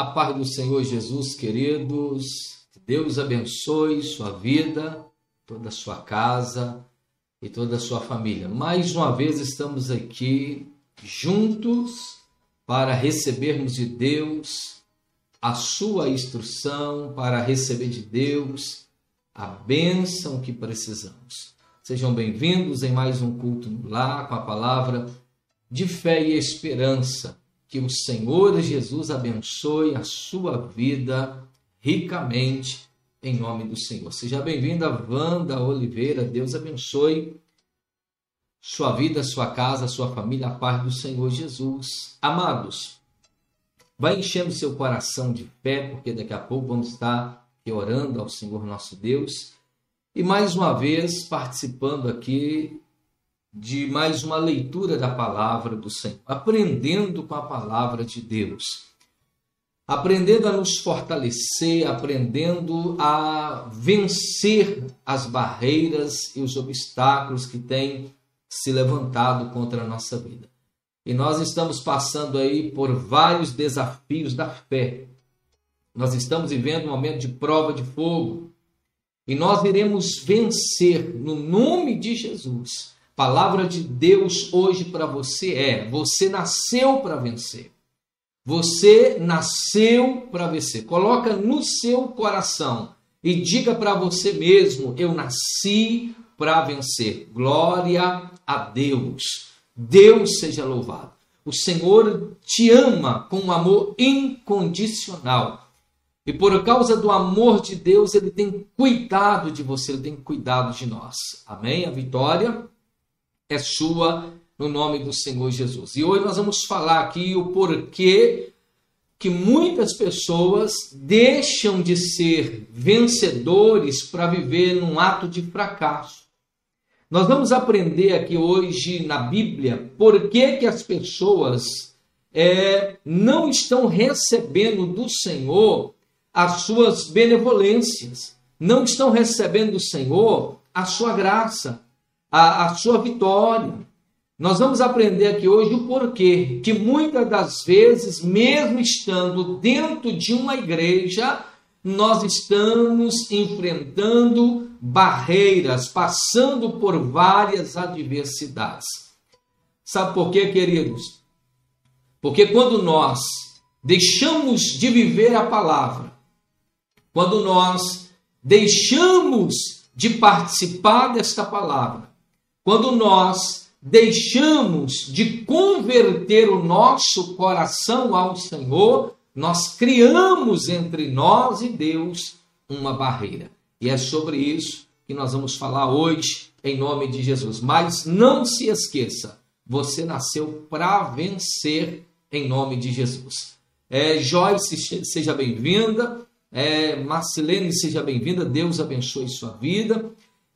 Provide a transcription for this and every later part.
A paz do Senhor Jesus, queridos. Deus abençoe sua vida, toda a sua casa e toda a sua família. Mais uma vez estamos aqui juntos para recebermos de Deus a sua instrução, para receber de Deus a bênção que precisamos. Sejam bem-vindos em mais um culto lá com a palavra de fé e esperança que o Senhor Jesus abençoe a sua vida ricamente, em nome do Senhor. Seja bem-vinda, Wanda Oliveira. Deus abençoe sua vida, sua casa, sua família, a paz do Senhor Jesus. Amados, vai enchendo seu coração de fé, porque daqui a pouco vamos estar orando ao Senhor nosso Deus. E mais uma vez participando aqui de mais uma leitura da palavra do Senhor, aprendendo com a palavra de Deus, aprendendo a nos fortalecer, aprendendo a vencer as barreiras e os obstáculos que têm se levantado contra a nossa vida. E nós estamos passando aí por vários desafios da fé. Nós estamos vivendo um momento de prova de fogo. E nós iremos vencer no nome de Jesus palavra de Deus hoje para você é: você nasceu para vencer. Você nasceu para vencer. Coloca no seu coração e diga para você mesmo: eu nasci para vencer. Glória a Deus. Deus seja louvado. O Senhor te ama com um amor incondicional. E por causa do amor de Deus, ele tem cuidado de você, ele tem cuidado de nós. Amém? A vitória é sua no nome do Senhor Jesus. E hoje nós vamos falar aqui o porquê que muitas pessoas deixam de ser vencedores para viver num ato de fracasso. Nós vamos aprender aqui hoje na Bíblia por que, que as pessoas é, não estão recebendo do Senhor as suas benevolências, não estão recebendo do Senhor a sua graça a, a sua vitória. Nós vamos aprender aqui hoje o porquê que muitas das vezes, mesmo estando dentro de uma igreja, nós estamos enfrentando barreiras, passando por várias adversidades. Sabe por quê, queridos? Porque quando nós deixamos de viver a palavra, quando nós deixamos de participar desta palavra, quando nós deixamos de converter o nosso coração ao Senhor, nós criamos entre nós e Deus uma barreira. E é sobre isso que nós vamos falar hoje, em nome de Jesus. Mas não se esqueça, você nasceu para vencer em nome de Jesus. É, Joyce, seja bem-vinda. É, Marcelene, seja bem-vinda. Deus abençoe sua vida.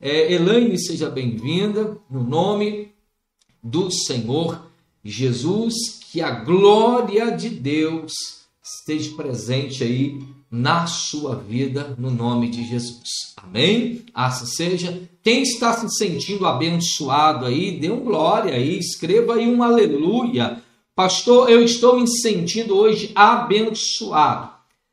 É, Elaine, seja bem-vinda, no nome do Senhor Jesus, que a glória de Deus esteja presente aí na sua vida, no nome de Jesus. Amém? Assim seja. Quem está se sentindo abençoado aí, dê um glória aí, escreva aí um aleluia. Pastor, eu estou me sentindo hoje abençoado.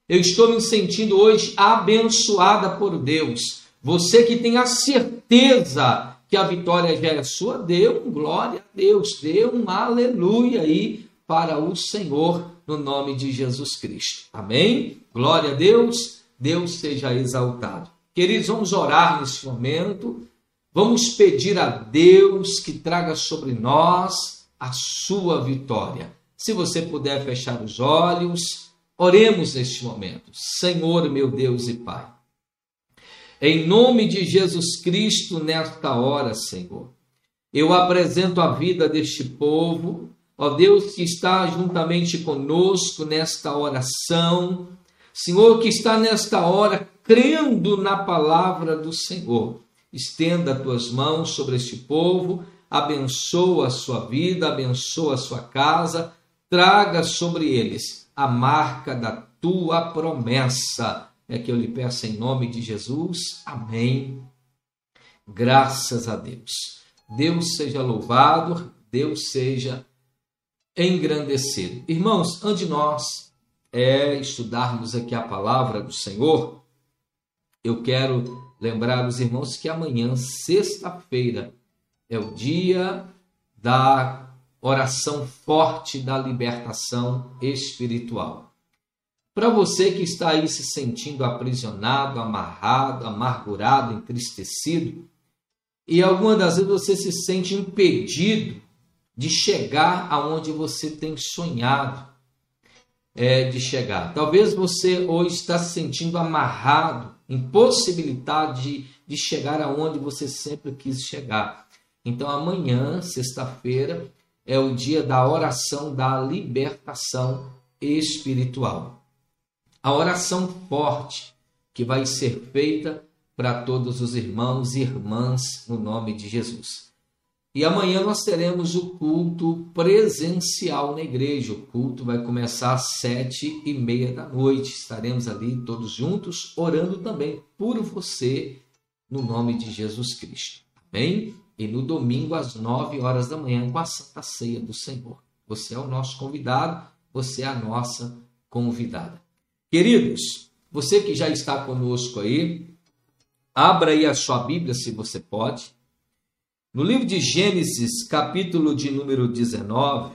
Eu estou me sentindo hoje abençoada por Deus. Você que tem a certeza que a vitória já é sua, dê um glória a Deus, dê um aleluia aí para o Senhor, no nome de Jesus Cristo. Amém? Glória a Deus, Deus seja exaltado. Queridos, vamos orar nesse momento, vamos pedir a Deus que traga sobre nós a sua vitória. Se você puder fechar os olhos, oremos neste momento. Senhor, meu Deus e Pai. Em nome de Jesus Cristo, nesta hora, Senhor, eu apresento a vida deste povo, ó Deus que está juntamente conosco nesta oração, Senhor que está nesta hora crendo na palavra do Senhor. Estenda as tuas mãos sobre este povo, abençoa a sua vida, abençoa a sua casa, traga sobre eles a marca da tua promessa é que eu lhe peço em nome de Jesus. Amém. Graças a Deus. Deus seja louvado, Deus seja engrandecido. Irmãos, antes de nós é estudarmos aqui a palavra do Senhor, eu quero lembrar os irmãos que amanhã, sexta-feira, é o dia da oração forte da libertação espiritual. Para você que está aí se sentindo aprisionado, amarrado, amargurado, entristecido, e algumas das vezes você se sente impedido de chegar aonde você tem sonhado é, de chegar. Talvez você hoje está se sentindo amarrado, impossibilitado de, de chegar aonde você sempre quis chegar. Então, amanhã, sexta-feira, é o dia da oração da libertação espiritual. A oração forte que vai ser feita para todos os irmãos e irmãs no nome de Jesus. E amanhã nós teremos o culto presencial na igreja. O culto vai começar às sete e meia da noite. Estaremos ali todos juntos, orando também por você, no nome de Jesus Cristo. Amém? E no domingo, às nove horas da manhã, com a Santa Ceia do Senhor. Você é o nosso convidado, você é a nossa convidada. Queridos, você que já está conosco aí, abra aí a sua Bíblia, se você pode no livro de Gênesis, capítulo de número 19,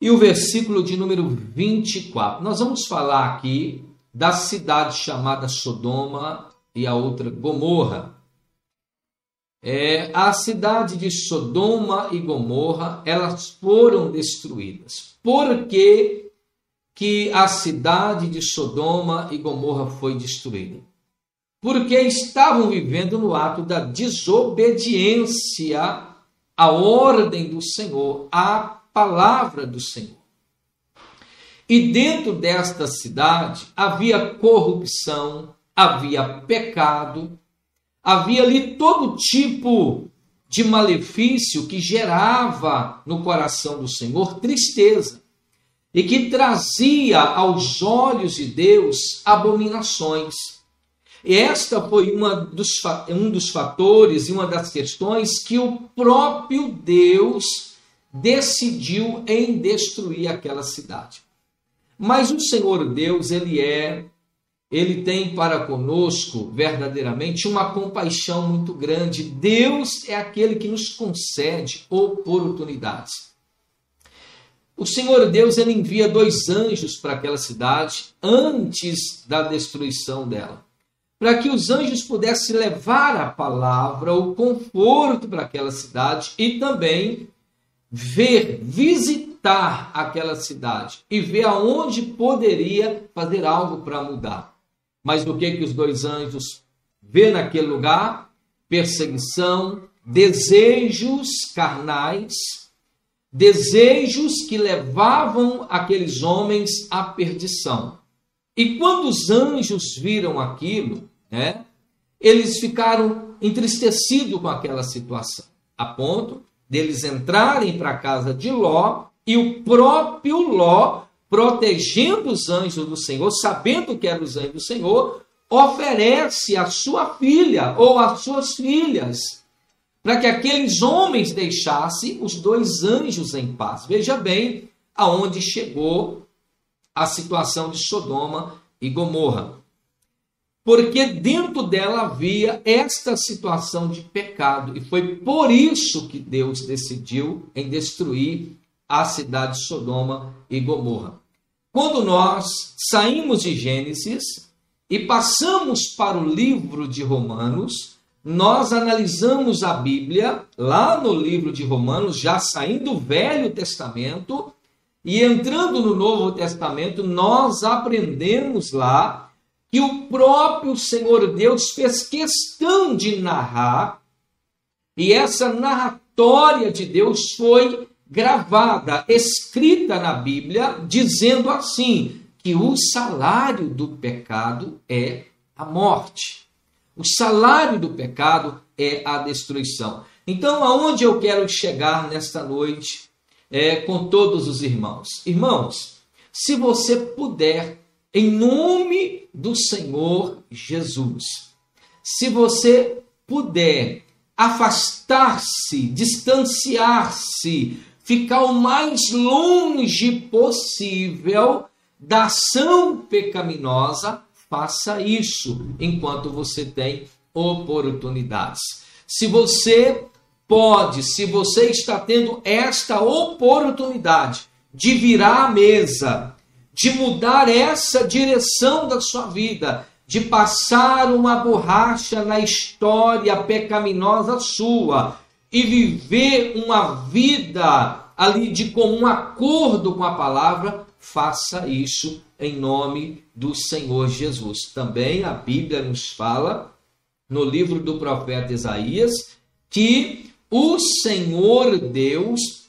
e o versículo de número 24. Nós vamos falar aqui da cidade chamada Sodoma e a outra Gomorra. É, a cidade de Sodoma e Gomorra, elas foram destruídas. Por que, a cidade de Sodoma e Gomorra foi destruída? porque estavam vivendo no ato da desobediência à ordem do Senhor, à palavra do Senhor. E dentro desta cidade havia corrupção, havia pecado, havia ali todo tipo de malefício que gerava no coração do Senhor tristeza e que trazia aos olhos de Deus abominações. E esta foi uma dos, um dos fatores e uma das questões que o próprio Deus decidiu em destruir aquela cidade. Mas o Senhor Deus, ele é, ele tem para conosco verdadeiramente uma compaixão muito grande. Deus é aquele que nos concede oportunidades. O Senhor Deus ele envia dois anjos para aquela cidade antes da destruição dela para que os anjos pudessem levar a palavra, o conforto para aquela cidade e também ver, visitar aquela cidade e ver aonde poderia fazer algo para mudar. Mas o que que os dois anjos vê naquele lugar? Perseguição, desejos carnais, desejos que levavam aqueles homens à perdição. E quando os anjos viram aquilo, né, eles ficaram entristecidos com aquela situação, a ponto deles entrarem para a casa de Ló e o próprio Ló, protegendo os anjos do Senhor, sabendo que eram os anjos do Senhor, oferece a sua filha ou as suas filhas para que aqueles homens deixassem os dois anjos em paz. Veja bem aonde chegou a situação de Sodoma e Gomorra. Porque dentro dela havia esta situação de pecado, e foi por isso que Deus decidiu em destruir a cidade de Sodoma e Gomorra. Quando nós saímos de Gênesis e passamos para o livro de Romanos, nós analisamos a Bíblia lá no livro de Romanos, já saindo do Velho Testamento, e entrando no Novo Testamento, nós aprendemos lá que o próprio Senhor Deus fez questão de narrar, e essa narratória de Deus foi gravada, escrita na Bíblia, dizendo assim: que o salário do pecado é a morte. O salário do pecado é a destruição. Então, aonde eu quero chegar nesta noite é, com todos os irmãos. Irmãos, se você puder, em nome do Senhor Jesus, se você puder afastar-se, distanciar-se, ficar o mais longe possível da ação pecaminosa, faça isso enquanto você tem oportunidades. Se você pode, se você está tendo esta oportunidade de virar a mesa, de mudar essa direção da sua vida, de passar uma borracha na história pecaminosa sua e viver uma vida ali de comum acordo com a palavra, faça isso em nome do Senhor Jesus. Também a Bíblia nos fala no livro do profeta Isaías que o Senhor Deus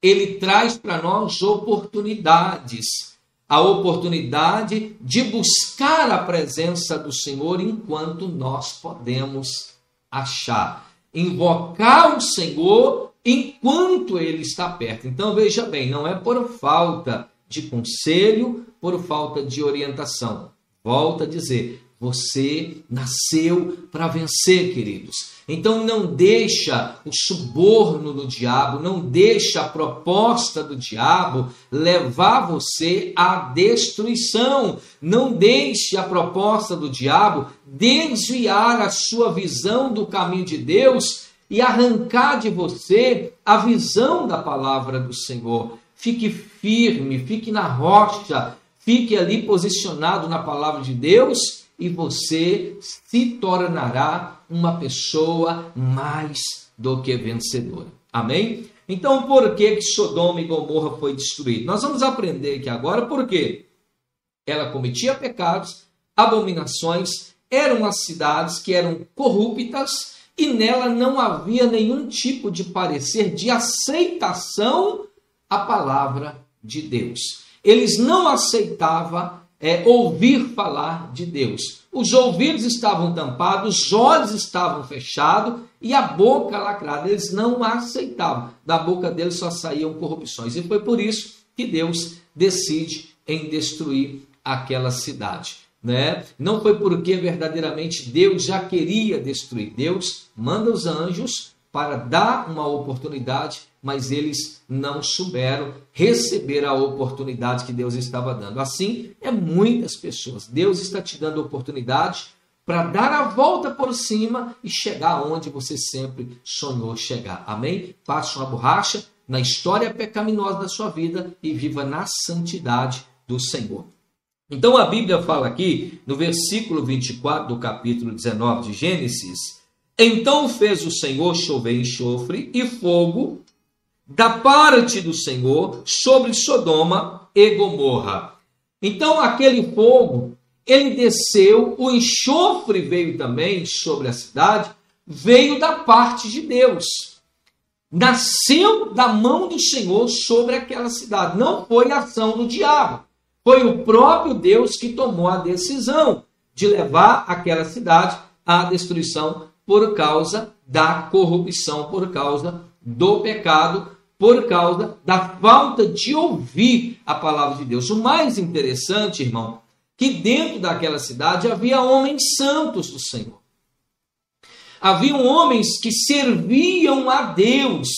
ele traz para nós oportunidades a oportunidade de buscar a presença do Senhor enquanto nós podemos achar. Invocar o Senhor enquanto ele está perto. Então veja bem, não é por falta de conselho, por falta de orientação. Volta a dizer, você nasceu para vencer, queridos. Então não deixa o suborno do diabo, não deixa a proposta do diabo levar você à destruição. Não deixe a proposta do diabo desviar a sua visão do caminho de Deus e arrancar de você a visão da palavra do Senhor. Fique firme, fique na rocha, fique ali posicionado na palavra de Deus e você se tornará uma pessoa mais do que vencedora. Amém? Então, por que, que Sodoma e Gomorra foi destruído? Nós vamos aprender aqui agora por quê. Ela cometia pecados, abominações, eram as cidades que eram corruptas e nela não havia nenhum tipo de parecer de aceitação à palavra de Deus. Eles não aceitavam é, ouvir falar de Deus. Os ouvidos estavam tampados, os olhos estavam fechados e a boca lacrada. Eles não aceitavam. Da boca deles só saíam corrupções. E foi por isso que Deus decide em destruir aquela cidade. Né? Não foi porque verdadeiramente Deus já queria destruir. Deus manda os anjos para dar uma oportunidade mas eles não souberam receber a oportunidade que Deus estava dando. Assim, é muitas pessoas. Deus está te dando oportunidade para dar a volta por cima e chegar onde você sempre sonhou chegar. Amém? Passe uma borracha na história pecaminosa da sua vida e viva na santidade do Senhor. Então a Bíblia fala aqui, no versículo 24 do capítulo 19 de Gênesis: Então fez o Senhor chover enxofre e fogo da parte do Senhor sobre Sodoma e Gomorra. Então aquele fogo, ele desceu, o enxofre veio também sobre a cidade, veio da parte de Deus. Nasceu da mão do Senhor sobre aquela cidade. Não foi ação do diabo. Foi o próprio Deus que tomou a decisão de levar aquela cidade à destruição por causa da corrupção, por causa do pecado, por causa da falta de ouvir a palavra de Deus. O mais interessante, irmão, que dentro daquela cidade havia homens santos do Senhor. Haviam homens que serviam a Deus,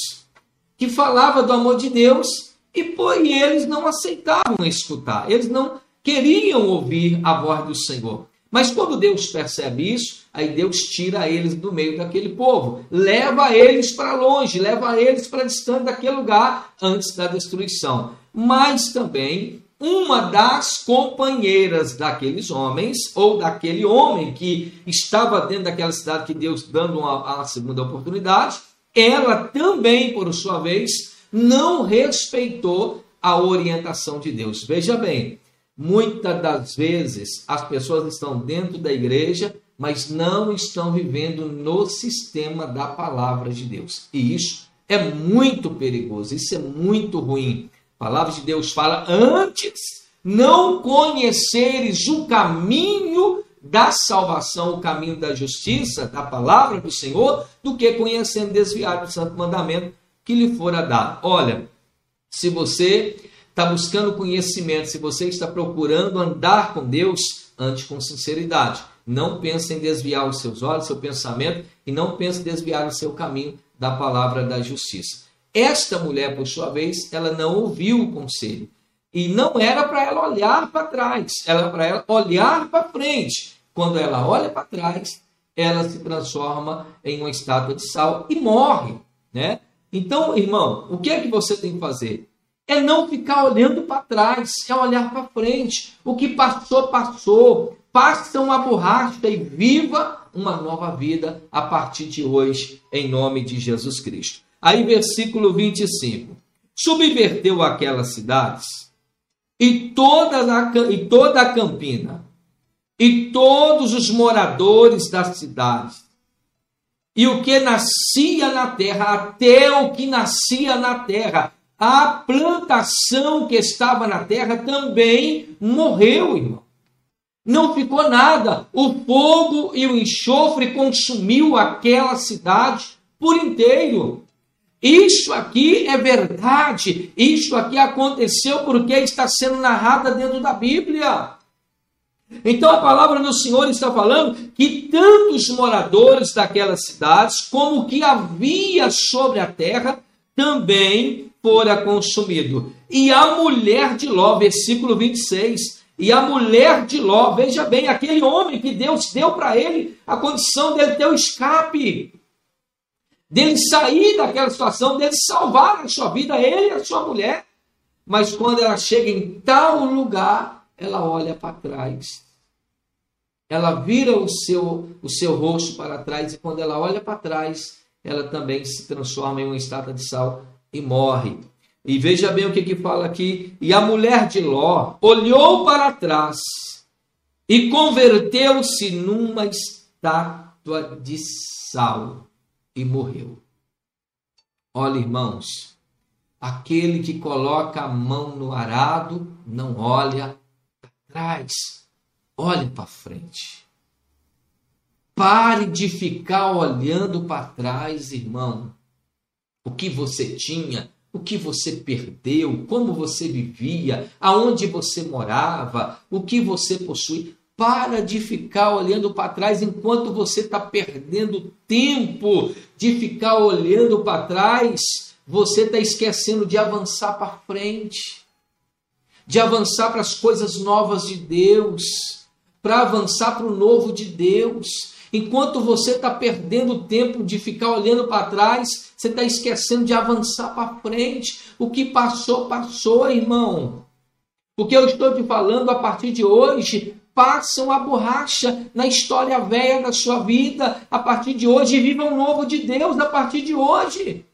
que falavam do amor de Deus, e, e eles não aceitavam escutar, eles não queriam ouvir a voz do Senhor. Mas quando Deus percebe isso, aí Deus tira eles do meio daquele povo, leva eles para longe, leva eles para distante daquele lugar antes da destruição. Mas também uma das companheiras daqueles homens, ou daquele homem que estava dentro daquela cidade que Deus dando uma, uma segunda oportunidade, ela também, por sua vez, não respeitou a orientação de Deus. Veja bem, Muitas das vezes as pessoas estão dentro da igreja, mas não estão vivendo no sistema da palavra de Deus. E isso é muito perigoso, isso é muito ruim. A palavra de Deus fala: antes não conheceres o caminho da salvação, o caminho da justiça, da palavra do Senhor, do que conhecendo desviar do santo mandamento que lhe fora dado. Olha, se você está buscando conhecimento, se você está procurando andar com Deus, ande com sinceridade. Não pense em desviar os seus olhos, seu pensamento, e não pense em desviar o seu caminho da palavra da justiça. Esta mulher, por sua vez, ela não ouviu o conselho. E não era para ela olhar para trás, era para ela olhar para frente. Quando ela olha para trás, ela se transforma em uma estátua de sal e morre, né? Então, irmão, o que é que você tem que fazer? É não ficar olhando para trás, é olhar para frente. O que passou, passou. Passa uma borracha e viva uma nova vida a partir de hoje, em nome de Jesus Cristo. Aí, versículo 25. Subverteu aquelas cidades e toda a, e toda a campina e todos os moradores das cidades e o que nascia na terra, até o que nascia na terra, a plantação que estava na terra também morreu, irmão. Não ficou nada. O fogo e o enxofre consumiu aquela cidade por inteiro. Isso aqui é verdade. Isso aqui aconteceu porque está sendo narrada dentro da Bíblia. Então a palavra do Senhor está falando que tanto os moradores daquelas cidades, como o que havia sobre a terra, também fora consumido. E a mulher de Ló, versículo 26, e a mulher de Ló, veja bem, aquele homem que Deus deu para ele a condição dele ter o escape, dele sair daquela situação, dele salvar a sua vida, ele e a sua mulher. Mas quando ela chega em tal lugar, ela olha para trás. Ela vira o seu, o seu rosto para trás e quando ela olha para trás, ela também se transforma em uma estátua de sal e morre. E veja bem o que, que fala aqui. E a mulher de Ló olhou para trás e converteu-se numa estátua de sal e morreu. Olha, irmãos, aquele que coloca a mão no arado não olha trás, olhe para frente. Pare de ficar olhando para trás, irmão. O que você tinha, o que você perdeu, como você vivia, aonde você morava, o que você possui. Para de ficar olhando para trás enquanto você está perdendo tempo de ficar olhando para trás. Você está esquecendo de avançar para frente de avançar para as coisas novas de Deus, para avançar para o novo de Deus. Enquanto você está perdendo tempo de ficar olhando para trás, você está esquecendo de avançar para frente. O que passou, passou, irmão. O que eu estou te falando a partir de hoje, passam a borracha na história velha da sua vida a partir de hoje e viva um novo de Deus a partir de hoje.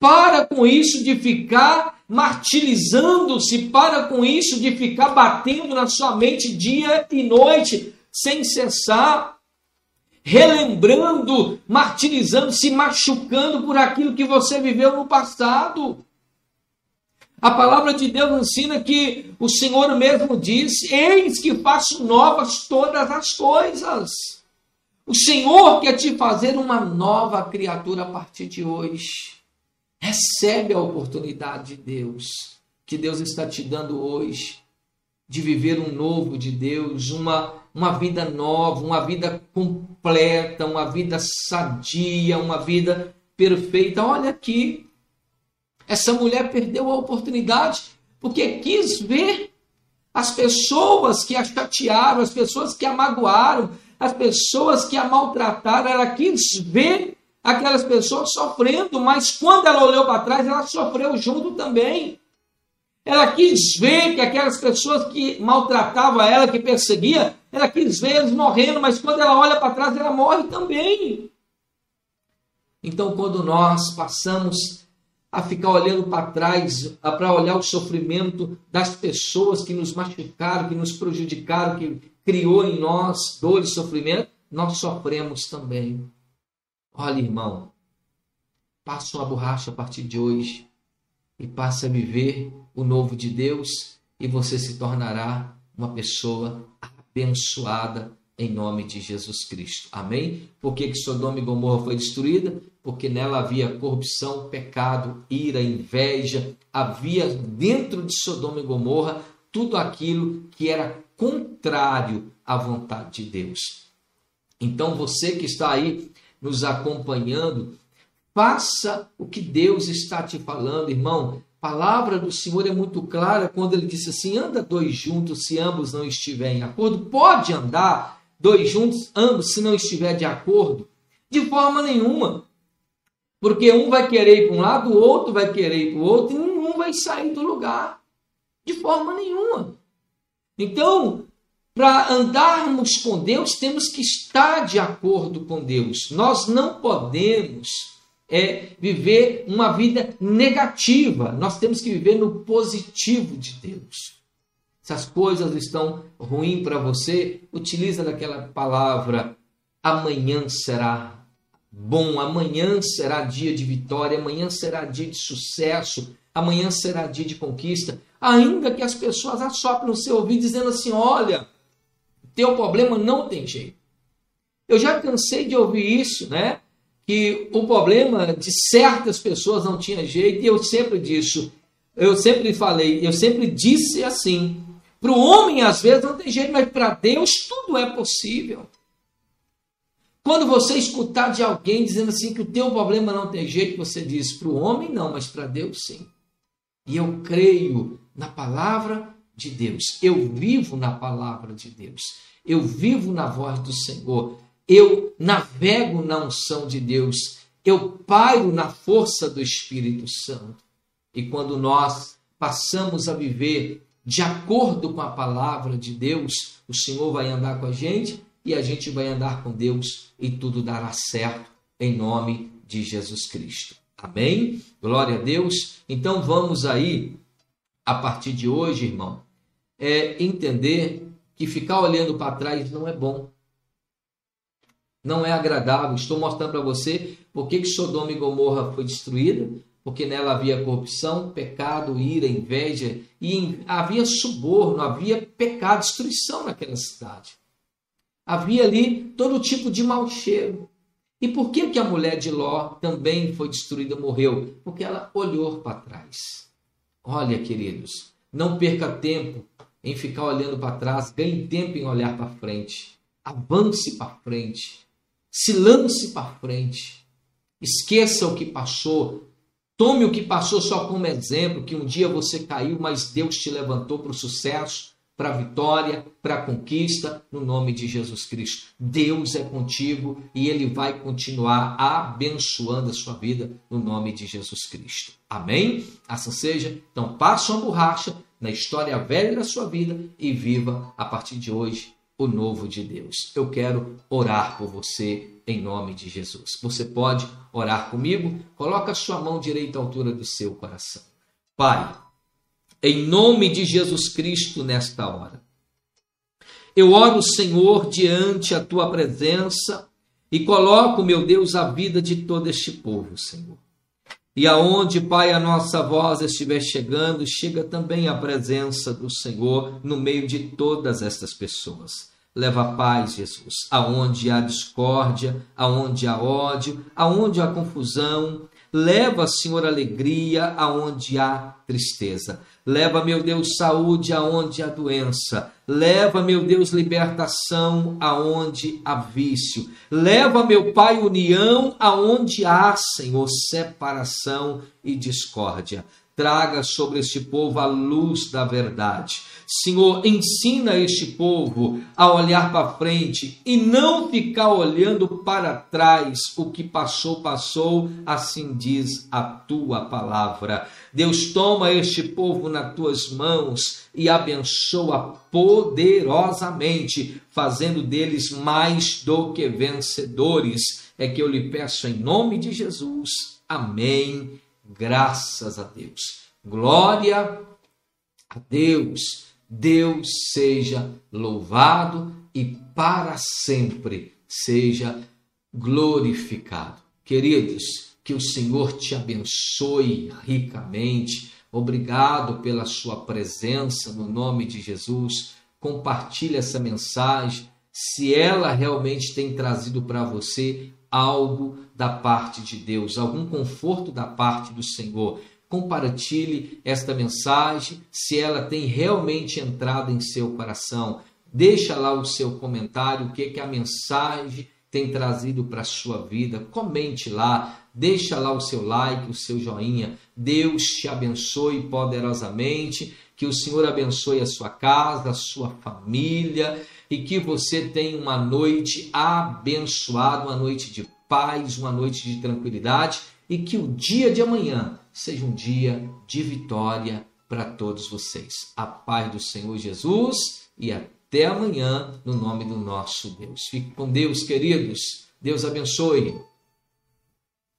Para com isso de ficar martirizando-se, para com isso de ficar batendo na sua mente dia e noite, sem cessar, relembrando, martirizando, se machucando por aquilo que você viveu no passado. A palavra de Deus ensina que o Senhor mesmo diz: Eis que faço novas todas as coisas. O Senhor quer te fazer uma nova criatura a partir de hoje. Recebe a oportunidade de Deus, que Deus está te dando hoje, de viver um novo de Deus, uma, uma vida nova, uma vida completa, uma vida sadia, uma vida perfeita. Olha aqui, essa mulher perdeu a oportunidade porque quis ver as pessoas que a chatearam, as pessoas que a magoaram, as pessoas que a maltrataram, ela quis ver aquelas pessoas sofrendo, mas quando ela olhou para trás, ela sofreu junto também. Ela quis ver que aquelas pessoas que maltratavam ela, que perseguia, ela quis ver eles morrendo, mas quando ela olha para trás, ela morre também. Então, quando nós passamos a ficar olhando para trás, para olhar o sofrimento das pessoas que nos machucaram, que nos prejudicaram, que criou em nós dor e sofrimento, nós sofremos também. Olha, irmão, passa uma borracha a partir de hoje e passe a viver o novo de Deus e você se tornará uma pessoa abençoada em nome de Jesus Cristo. Amém? Por que, que Sodoma e Gomorra foi destruída? Porque nela havia corrupção, pecado, ira, inveja, havia dentro de Sodoma e Gomorra tudo aquilo que era contrário à vontade de Deus. Então você que está aí nos acompanhando, faça o que Deus está te falando, irmão. Palavra do Senhor é muito clara quando ele disse assim: anda dois juntos se ambos não estiverem em acordo. Pode andar dois juntos, ambos, se não estiver de acordo? De forma nenhuma. Porque um vai querer ir para um lado, o outro vai querer ir para o outro, e nenhum vai sair do lugar. De forma nenhuma. Então, para andarmos com Deus, temos que estar de acordo com Deus. Nós não podemos é, viver uma vida negativa. Nós temos que viver no positivo de Deus. Se as coisas estão ruins para você, utiliza daquela palavra amanhã será bom, amanhã será dia de vitória, amanhã será dia de sucesso, amanhã será dia de conquista, ainda que as pessoas assoprem no seu ouvido dizendo assim: olha, teu problema não tem jeito. Eu já cansei de ouvir isso, né? Que o problema de certas pessoas não tinha jeito, e eu sempre disse, eu sempre falei, eu sempre disse assim: para o homem às vezes não tem jeito, mas para Deus tudo é possível. Quando você escutar de alguém dizendo assim que o teu problema não tem jeito, você diz para o homem não, mas para Deus sim. E eu creio na palavra de Deus. Eu vivo na palavra de Deus. Eu vivo na voz do Senhor. Eu navego na unção de Deus. Eu pairo na força do Espírito Santo. E quando nós passamos a viver de acordo com a palavra de Deus, o Senhor vai andar com a gente e a gente vai andar com Deus e tudo dará certo em nome de Jesus Cristo. Amém? Glória a Deus. Então vamos aí, a partir de hoje, irmão, é entender que ficar olhando para trás não é bom. Não é agradável. Estou mostrando para você por que Sodoma e Gomorra foi destruída, porque nela havia corrupção, pecado, ira, inveja, e havia suborno, havia pecado, destruição naquela cidade. Havia ali todo tipo de mau cheiro. E por que, que a mulher de Ló também foi destruída, morreu? Porque ela olhou para trás. Olha, queridos, não perca tempo em ficar olhando para trás, ganhe tempo em olhar para frente. Avance para frente. Se lance para frente. Esqueça o que passou. Tome o que passou só como exemplo, que um dia você caiu, mas Deus te levantou para o sucesso para a vitória, para a conquista, no nome de Jesus Cristo. Deus é contigo e Ele vai continuar abençoando a sua vida no nome de Jesus Cristo. Amém? Assim seja. Então, passe uma borracha na história velha da sua vida e viva a partir de hoje o novo de Deus. Eu quero orar por você em nome de Jesus. Você pode orar comigo? Coloca a sua mão direita à altura do seu coração. Pai, em nome de Jesus Cristo nesta hora. Eu oro, Senhor, diante a tua presença e coloco, meu Deus, a vida de todo este povo, Senhor. E aonde, Pai, a nossa voz estiver chegando, chega também a presença do Senhor no meio de todas estas pessoas. Leva paz, Jesus, aonde há discórdia, aonde há ódio, aonde há confusão. Leva, Senhor, alegria aonde há tristeza. Leva, meu Deus, saúde aonde há doença. Leva, meu Deus, libertação aonde há vício. Leva, meu Pai, união aonde há, Senhor, separação e discórdia. Traga sobre este povo a luz da verdade. Senhor, ensina este povo a olhar para frente e não ficar olhando para trás. O que passou, passou, assim diz a tua palavra. Deus, toma este povo nas tuas mãos e abençoa poderosamente, fazendo deles mais do que vencedores. É que eu lhe peço em nome de Jesus. Amém Graças a Deus. Glória a Deus. Deus seja louvado e para sempre seja glorificado. Queridos, que o Senhor te abençoe ricamente. Obrigado pela sua presença no nome de Jesus. Compartilhe essa mensagem. Se ela realmente tem trazido para você algo da parte de Deus, algum conforto da parte do Senhor. Compartilhe esta mensagem se ela tem realmente entrado em seu coração. Deixa lá o seu comentário, o que, que a mensagem tem trazido para a sua vida. Comente lá, deixa lá o seu like, o seu joinha. Deus te abençoe poderosamente, que o Senhor abençoe a sua casa, a sua família e que você tenha uma noite abençoada, uma noite de paz, uma noite de tranquilidade e que o dia de amanhã seja um dia de vitória para todos vocês. A paz do Senhor Jesus e até amanhã no nome do nosso Deus. Fique com Deus, queridos. Deus abençoe.